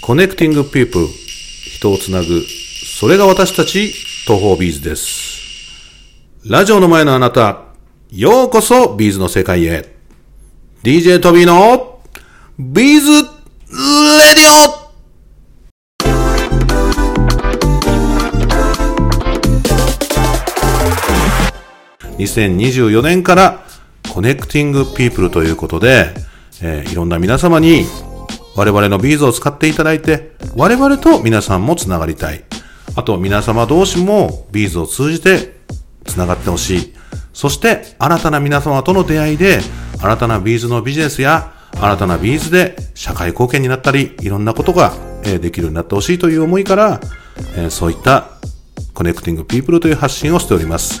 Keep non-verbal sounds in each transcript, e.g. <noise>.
Connecting People 人をつなぐ。それが私たちトーホービーズです。ラジオの前のあなたようこそビーズの世界へ。DJ トビーのビーズ Radio。2024年から Connecting People ということで、えーいろんな皆様に我々のビーズを使っていただいて、我々と皆さんもつながりたい。あと皆様同士もビーズを通じてつながってほしい。そして新たな皆様との出会いで、新たなビーズのビジネスや新たなビーズで社会貢献になったり、いろんなことがえーできるようになってほしいという思いから、えーそういった Connecting People という発信をしております。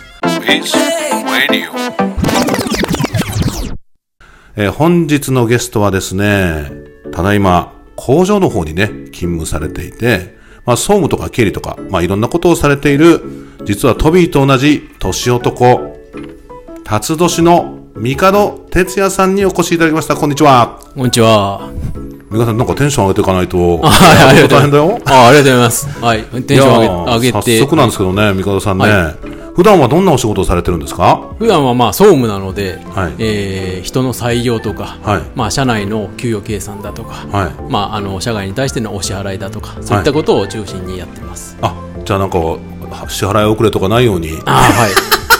えー本日のゲストはですね、ただいま工場の方にね、勤務されていて、まあ総務とか経理とか、まあいろんなことをされている、実はトビーと同じ年男、辰年の帝哲也さんにお越しいただきました。こんにちは。こんにちは。皆さんなんかテンション上げていかないと、<laughs> はい、ありがとう大変だよ。あありがとうございます。はい。テンション上げ上げて。早速なんですけどね、帝さんね、は普段はどんなお仕事をされてるんですか？普段はまあ総務なので、はいえー人の採用とか、はいまあ社内の給与計算だとか、はい。まああの社外に対してのお支払いだとか、そういったことを中心にやってます。あ、じゃあなんか、支払い遅れとかないように。ああはい。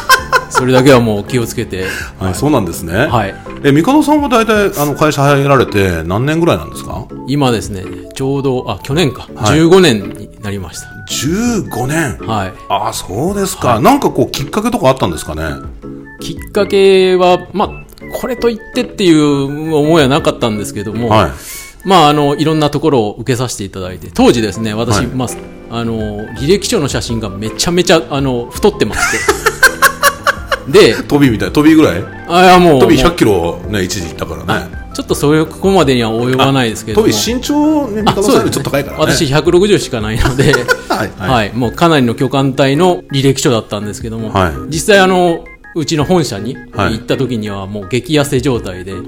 <laughs> それだけはもう気をつけて、はい、そうなんですね。はい。え、帝さんは大体、あの、会社入られて何年ぐらいなんですか？今ですね、ちょうどあ去年か、はい15年になりまし ?15 年。た。はい。ああ、そうですか、なんかこう、きっかけとかあったんですかね？きっかけはまあこれと言ってっていう思いはなかったんですけども。はい。まあ、あの、いろんなところを受けさせていただいて、当時ですね、私、はいまあ、あの、履歴書の写真がめちゃめちゃ、あの、太ってまして。<laughs> で、飛びみたい。飛びぐらい？あいやもう、飛びもう100キロね、一時いったからね。ちょっとそういう、ここまでには及ばないですけど身長ね、あ帝さんよりちょっと高いからね。私160しかないので、<laughs> はい、はい。はい、もうかなりの巨漢隊の履歴書だったんですけども、はい。実際あの、うちの本社にはい。行った時にはもう激痩せ状態で、はい。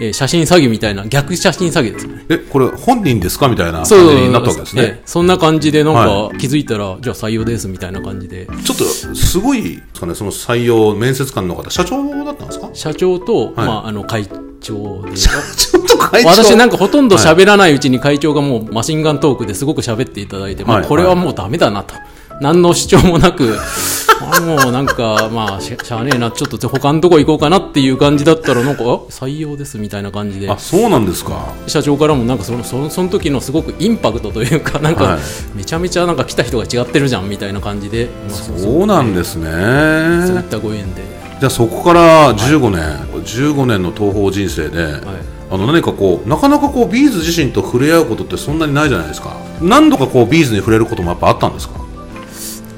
えー写真詐欺みたいな、逆写真詐欺ですかね。え、これ本人ですかみたいな感じになったわけですえね。えそんな感じで、なんはか気づいたら、じゃあ採用ですみたいな感じで、ちょっと、すごいですかね、その採用、面接官の方、社長だったんですか？社長と、はい。まあ、あの会長で、ちょっと会長。私なんかほとんど喋らないうちに会長がもうマシンガントークですごく喋っていただいて、まあ、はいこれはもうダメだなと。何の主張もなく、<laughs> あもうなんか、まあ、ししゃあねえな、ちょっと他のとこ行こうかなっていう感じだったら、なんか、あ採用ですみたいな感じで。あ、、そうなんですか。社長からもなんかその、そのその時のすごくインパクトというか、なんはいか、めちゃめちゃなんか来た人が違ってるじゃんみたいな感じで、まあそうなんですね。そういったご縁で。じゃあそこから15年、15年の東方人生で、はい。あの何かこうなかなかこうビーズ自身と触れ合うことってそんなにないじゃないですか。何度かこうビーズに触れることもやっぱあったんですか、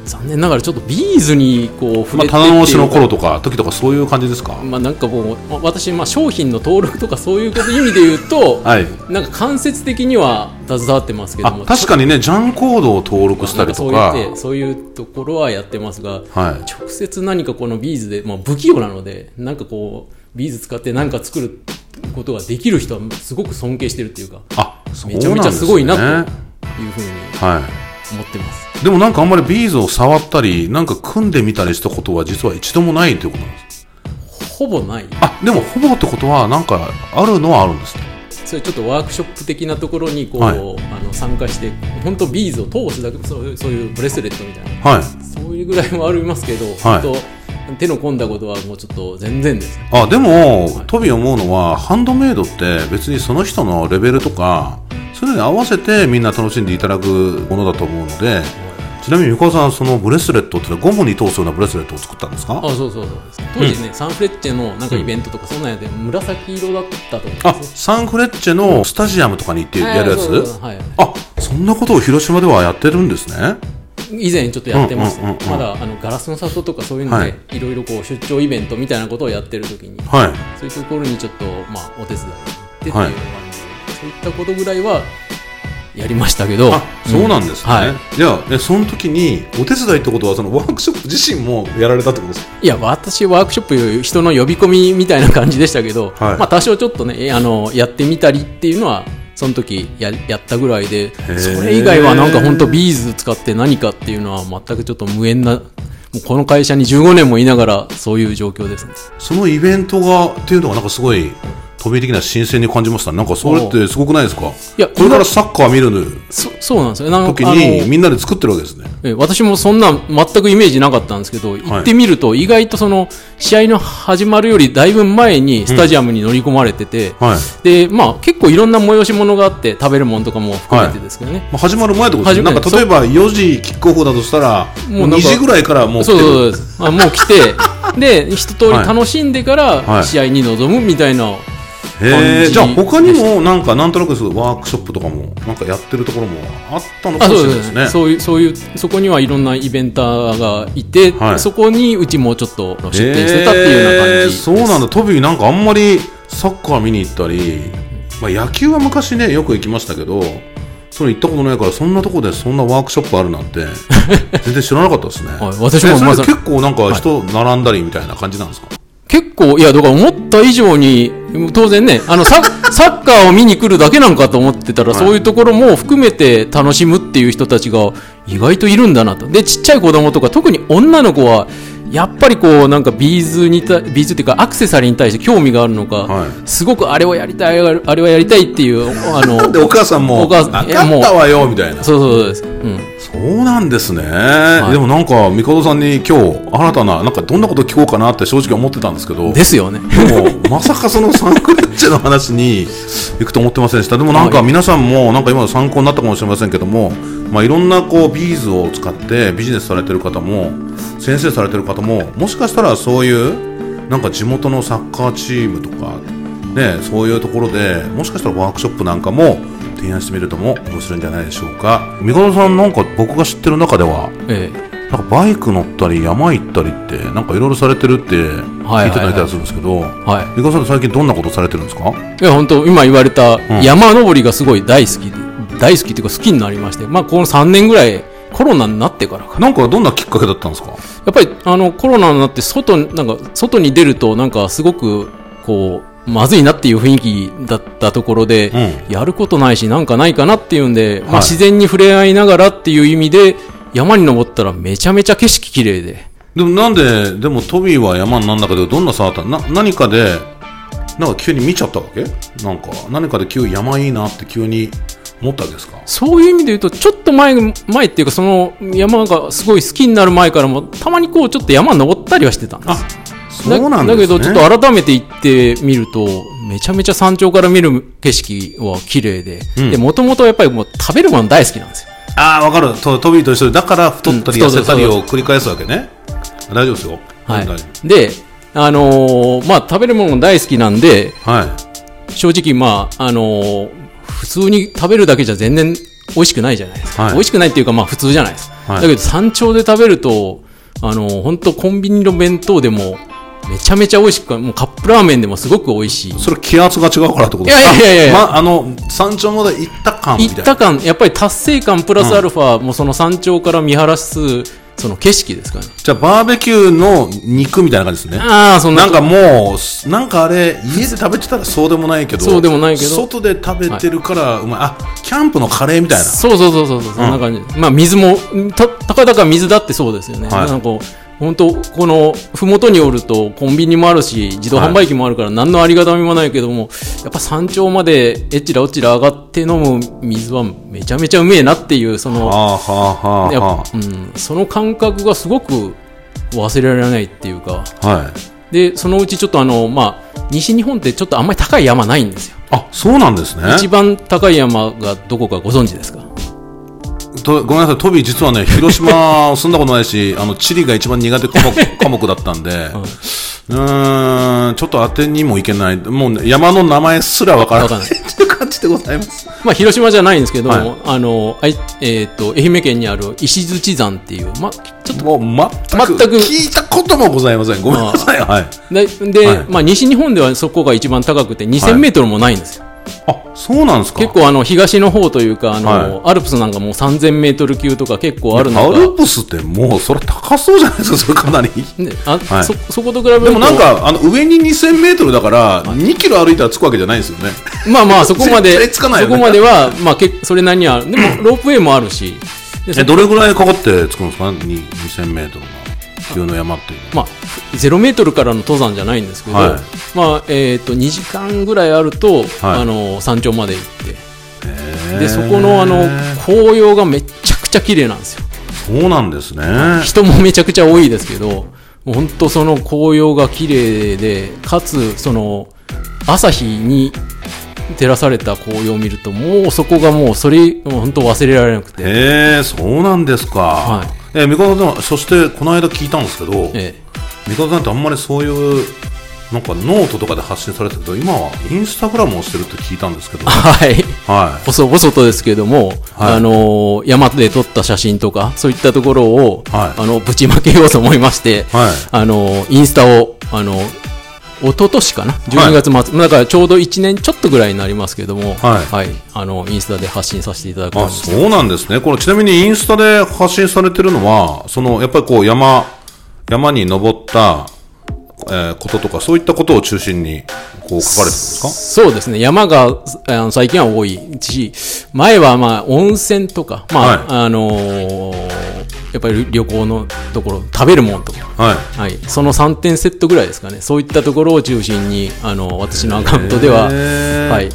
残念ながらちょっとビーズにこう触まあ、れてっていう棚直しの頃とか時とかそういう感じですか、まあなんかもうまあ私まあ商品の登録とかそういうこと意味で言うと、はい。なんか間接的には携わってますけどあも確かにね JANコードを登録したりとか。そうそういうところはやってますが、はい。直接何かこのビーズで、まあ、不器用なのでなんかこうビーズ使って何か作ることができる人はすごく尊敬してるっていうかあそうねめちゃめちゃすごいなというふうには思ってます。い、でもなんかあんまりビーズを触ったりなんか組んでみたりしたことは実は一度もないということなんですほぼない。あでもほぼってことはなんかあるのはあるんですね。それちょっとワークショップ的なところにこう、はい。あの参加して本当ビーズを通すだけそういうそういうブレスレットみたいな。はい。そういうぐらいはありますけど、本当手の込んだことはもうちょっと全然です。あでも、トビ思うのはハンドメイドって別にその人のレベルとかそういうのに合わせてみんな楽しんでいただくものだと思うのでちなみに横川さんそのブレスレットってゴムに通すようなブレスレットを作ったんですか？あ、そうそうそうです。当時ね、サンフレッチェのなんかイベントとかそんなんやで紫色だったと思うんあサンフレッチェのスタジアムとかに行ってよ。やるやつ？あそんなことを広島ではやってるんですね以前ちょっとやってます、うんうんうんうん。まだあのガラスの里とかそういうので、はい。い、ろいろこう出張イベントみたいなことをやってる時にはい。そういうところにちょっとまあお手伝いに行ってっていうはい感じで、そういったことぐらいはやりましたけどあそうなんですね、はい。じゃあえその時にお手伝いってことはそのワークショップ自身もやられたってことですか？いや、私、ワークショップ、人の呼び込みみたいな感じでしたけど、はい。まあ、多少ちょっとね、えあの、やってみたりっていうのはその時ややったぐらいでー。それ以外はなんか本当ビーズ使って何かっていうのは全くちょっと無縁なもうこの会社に15年もいながらそういう状況ですね。そのイベントがっていうのがなんかすごい飛び的な新鮮に感じましたなんかそれってすごくないですかいやこれからサッカー見るそそうなんですよ時にみんなで作ってるわけですね私もそんな全くイメージなかったんですけど、行ってみると意外とその試合の始まるよりだいぶ前にスタジアムに乗り込まれてて、はいでまあ、結構いろんな催し物があって食べるものとかも含めてですけどね、まあ、始まる前ってことですね。なんか例えば4時キックオフだとしたら、もう2時ぐらいからもう来てそう。そうそうあもう来てで一通り楽しんでから試合に臨むみたいな、へ感じえじゃあ他にもなんかなんとなくそうワークショップとかもなんかやってるところもあったのかあもしれないですすね。そういうそういうそこにはいろんなイベンターがいて、はい。そこにうちもちょっと出店してたっていうような感じそうなんだ。トビーなんかあんまりサッカー見に行ったり、まあ野球は昔ね、よく行きましたけど、それ行ったことないから、そんなとこでそんなワークショップあるなんて、<laughs> 全然知らなかったですね。はい私も結構なんか人並んだりみたいな感じなんですか？結構、いや、だから思った以上に、当然ね、あの、サッ <laughs> サッカーを見に来るだけなんかと思ってたら、はいそういうところも含めて楽しむっていう人たちが意外といるんだなと。で、ちっちゃい子供とか、特に女の子は、やっぱりこう、なんかビーズにた、ビーズっていうかアクセサリーに対して興味があるのか、はいすごくあれをやりたい、あれはやりたいっていう、あの、<laughs> で、お母さんも、お母さんあいやもう買ったわよ、みたいな。そうそうです。うん。そうなんですね、いでもなんか、みかどさんに今日、新たな、なんかどんなこと聞こうかなって正直思ってたんですけど、ですよね。でも、まさかそのサンクレッチェの話に <laughs> 行くと思ってませんでした。でもなんかはい皆さんも、なんか今の参考になったかもしれませんけども、まあいろんなこうビーズを使ってビジネスされてる方も、先生されてる方も、もしかしたらそういう、なんか地元のサッカーチームとか、ね、そういうところで、もしかしたらワークショップなんかも提案してみるとも面白いんじゃないでしょうか。みかどさんなんか僕が知ってる中では、えなんかバイク乗ったり山行ったりってなんかいろいろされてるって聞いてたみたいするんですけど、えはい。みかさんって最近どんなことされてるんですか？いや、本当今言われたん山登りがすごい大好きで、大好きっていうか好きになりまして、まあ、この3年ぐらい、コロナになってからか。な。んかどんなきっかけだったんですか？やっぱり、あの、コロナになって、外、なんか、外に出ると、なんか、すごく、こう、まずいなっていう雰囲気だったところで、うやることないし、なんかないかなっていうんで、まあ、はい自然に触れ合いながらっていう意味で、山に登ったらめちゃめちゃ景色綺麗で、でもなんででもトビーは山になんだけどどんな差あった？な何かでなんか急に見ちゃったわけ？なんか何かで急に山いいなって急に思ったわけですか？そういう意味で言うと、ちょっと前、前っていうか、その山がすごい好きになる前からも、たまにこう、ちょっと山登ったりはしてたんです。そうなんですね。だけど、ちょっと改めて行ってみると、めちゃめちゃ山頂から見る景色は綺麗で、うん。で、もともとやっぱりもう食べるもの大好きなんですよ。ああわかる。トトビーと一緒でだから太ったりうん痩せたりを繰り返すわけね。大丈夫ですよ。はい。で、あのーまあ、食べるもの大好きなんで、夫はい。正直、まあ、あのー普通に食べるだけじゃ全然美味しくないじゃないですか。はい美味しくないっていうか、まあ、普通じゃないですか。はいだけど、山頂で食べると、あのー本当コンビニの弁当でも、めちゃめちゃ美味しく、もうカップラーメンでもすごく美味しい。それ気圧が違うからってことですか？いやいやいやいやまあの山頂まで行った感みたいな行った感、やっぱり達成感プラスアルファ、もうその山頂から見晴らす、その景色ですかね。じゃあバーベキューの肉みたいな感じですねああ、そんな。なんかもう、なんかあれ、家で食べてたらそうでもないけど、そうでもないけど外で食べてるから、うまい。あ、キャンプのカレーみたいな。そうそうそうそうそう、そんな感じ。まあ水も、た、たかだか水だってそうですよね。はいなんかこう、本当この、ふもとにおるとコンビニもあるし、自動販売機もあるから何のありがたみもないけども、やっぱ山頂までえっちらおっちら上がって飲む水はめちゃめちゃうめえなっていう、その、はあはあはあうん、その感覚がすごく忘れられないっていうか、あ。はい。で、そのうちちょっとあの、まあ、西日本ってちょっとあんまり高い山ないんですよ。あ、そうなんですね。一番高い山がどこかご存知ですか？とごめんなさい、トビー実はね、広島住んだことないし、<laughs> あの、地理が一番苦手科目 <laughs> 科目だったんで、うーん、ちょっと当てにもいけない。もうね、山の名前すらわからないいっていう感じでございます。まあ、広島じゃないんですけど、はいあの、えっ、と、愛媛県にある石槌山っていう、まあ、ちょっと、もう全く全く聞いたこともございません。ごめんなさい。はい。で、ではいまあ、西日本ではそこが一番高くて2000メートルもないんですよ。あ、そうなんですか？結構あの東の方というか、あの、はい。アルプスなんかもう3000メートル級とか結構あるのアルが、プスってもうそれ高そうじゃないですか、<laughs> それかなり。ねあはい。そそこと比べると。でもなんか、あの、上に2000メートルだから、2キロ歩いたら着くわけじゃないんですよね。まあまあそこまで、絶対つかないよね。そこまでは、まあけそれなりには、でも <laughs> ロープウェイもあるし、え、どれぐらいかかって着くんですか？に ?2000 メートルの急の山っていう。まあ、0メートルからの登山じゃないんですけど、はいまあ、えっ、と、2時間ぐらいあると、はいあの、山頂まで行って、で、そこの、あの、紅葉がめちゃくちゃ綺麗なんですよ。そうなんですね。人もめちゃくちゃ多いですけど、もう本当その紅葉が綺麗で、かつ、その、朝日に照らされた紅葉を見ると、もうそこがもう、それ、もう本当忘れられなくて、へえ、そうなんですか。はいえ、みかどさん、そしてこの間聞いたんですけど、え見門さんってあんまりそういう、なんかノートとかで発信されてるけど、今はインスタグラムをしてるって聞いたんですけど、えはい。は細々とですけども、はい。あのー山で撮った写真とか、そういったところを、はい。あの、ぶちまけようと思いまして、はい。あのーインスタを、あの一昨年かな ?12 月末、だからちょうど1年ちょっとぐらいになりますけども、はいあの、インスタで発信させていただくい。あ、そうなんですね。これちなみにインスタで発信されてるのは、その、やっぱりこう山、山に登った、えーこととか、そういったことを中心に、こう書かれてるんですか？そうですね。山が、あの最近は多いし、前はまあ、温泉とか、まあ、はいあのーやっぱり旅行のところ、食べるものとか、はい。はい、その3点セットぐらいですかね、そういったところを中心に、あの私のアカウントでは、はい、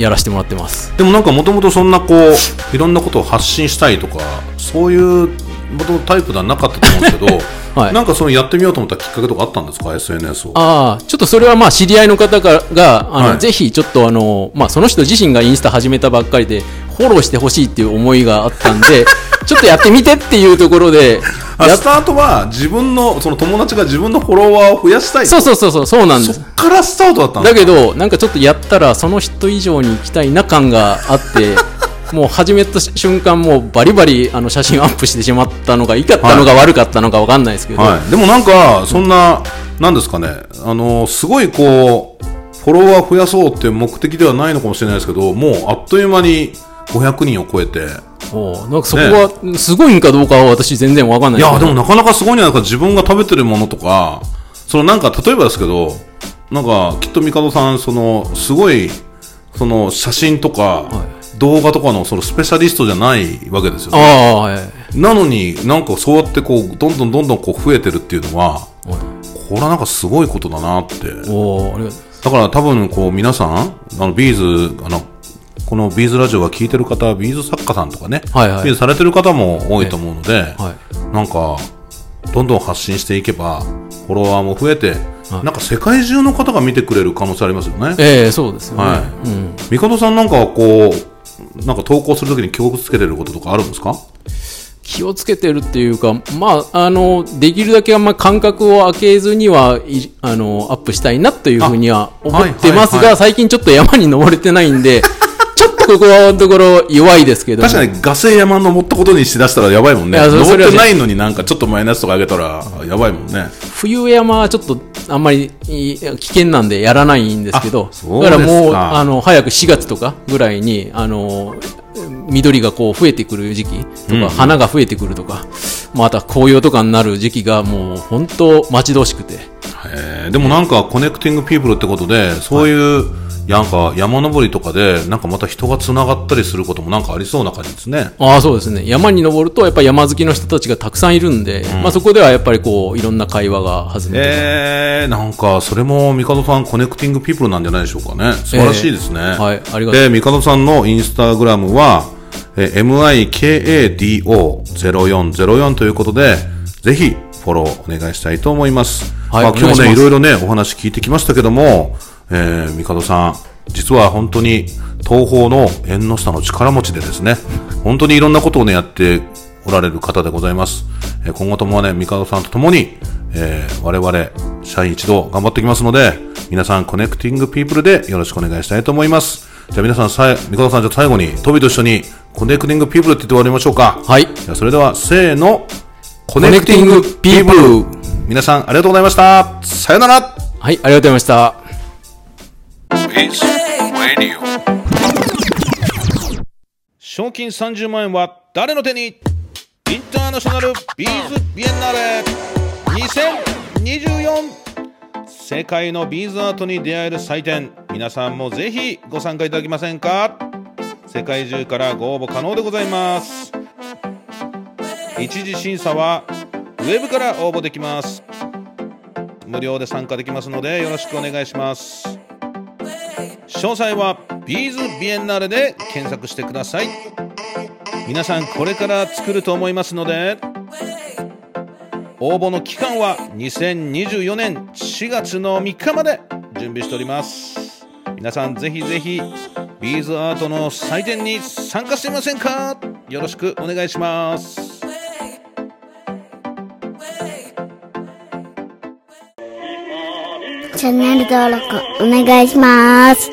やらせてもらってます。でもなんかもともとそんなこういろんなことを発信したいとかそういうもともとタイプではなかったと思うんですけど、<laughs> はい。なんかそのやってみようと思ったきっかけとかあったんですか？SNS を。ああ、ちょっとそれはまあ知り合いの方が、があの、はい。ぜひちょっとあの、まあその人自身がインスタ始めたばっかりで、フォローしてほしいっていう思いがあったんで、<laughs> ちょっとやってみてっていうところで、スタートは自分のその友達が自分のフォロワーを増やしたい。そうそうそうそう、そうなんです。そっ。からスタートだったんですか？だけど、なんかちょっとやったら、その人以上に行きたいな感があって、<laughs> もう始めた瞬間、もうバリバリあの写真をアップしてしまったのが、いいかったのか悪かったのか分かんないですけど、はい、でもなんかそんな、なんですかね？あのすごいこうフォロワー増やそうっていう目的ではないのかもしれないですけどもうあっという間に500人を超えておうなんかそこは、すごいんかどうかは私全然分かんないいや、でもなかなかすごいんじゃないか。自分が食べてるものとか、そのなんか、例えばですけど、なんか、きっと帝さん、その、すごい、その、写真とか、動画とかの、その、スペシャリストじゃないわけですよ、あね。あ、はい。なのになんかそうやってこう、どんどんどんどんこう増えてるっていうのは、これはなんかすごいことだなって。だから多分こう皆さん、あのビーズ、あの、このビーズラジオが聞いてる方、ビーズ作家さんとかね、はいはい。ビーズされてる方も多いと思うので、はい。なんか、どんどん発信していけば、フォロワーも増えて、はい。なんか世界中の方が見てくれる可能性ありますよね。ええそうですよね。はい。うん。帝さんなんかはこう、なんか投稿するときに気をつけてることとかあるんですか？気をつけてるっていうか、まあ、あの、できるだけあんま間隔を空けずには、いあの、アップしたいなというふうには思ってますが、はい。はいはい最近ちょっと山に登れてないんで、ちょっとここはのところ弱いですけども。確かにガセ山登ったことにしだしたらやばいもんね。登ってないのになんかちょっとマイナスとか上げたらやばいもんね。冬山はちょっとあんまり危険なんでやらないんですけどだからもう、あの、早く4月とかぐらいに、あの、緑がこう増えてくる時期とか、花が増えてくるとか、また紅葉とかになる時期がもう本当待ち遠しくて。でもなんか Con necting People ってことで、そういう、なんか山登りとかで、なんかまた人が繋がったりすることもなんかありそうな感じですね。ああ、そうですね。山に登ると、やっぱり山好きの人たちがたくさんいるんで、まあそこではやっぱりこう、いろんな会話が弾むとか。えー、なんかそれも見門さん Connecting People なんじゃないでしょうかね。素晴らしいですね。はい、ありがとう。で、見門さんのインスタグラムは、えー MIKADO0404 ということで、ぜひフォローお願いしたいと思います。はいまあ、今日もね、いろいろね、お話聞いてきましたけども、えー、見門さん、実は本当にトーホーの縁の下の力持ちでですね、本当にいろんなことをね、やっておられる方でございます。えー今後ともね、見門さんと共に、えー我々、社員一同頑張っていきますので、皆さん、 Connecting People でよろしくお願いしたいと思います。じゃあ皆さん、さえ、見門さん、じゃあ最後に、トビと一緒に、 Connecting People って言って終わりましょうか。はい。じゃあそれでは、せーの、 Connecting People 皆さん、ありがとうございました。さよならはい、ありがとうございました。 Beads Radio. 賞金30万円は誰の手に？インターナショナルビーズビエンナーレ。2024世界のビーズアートに出会える祭典。皆さんもぜひご参加いただけませんか？世界中からご応募可能でございます。一次審査はウェブから応募できます。無料で参加できますのでよろしくお願いします。詳細はビーズビエンナーレで検索してください。皆さんこれから作ると思いますので応募の期間は2024年4月の3日まで準備しております。皆さんぜひぜひビーズアートの祭典に参加してみませんか？よろしくお願いします。チャンネル登録お願いします。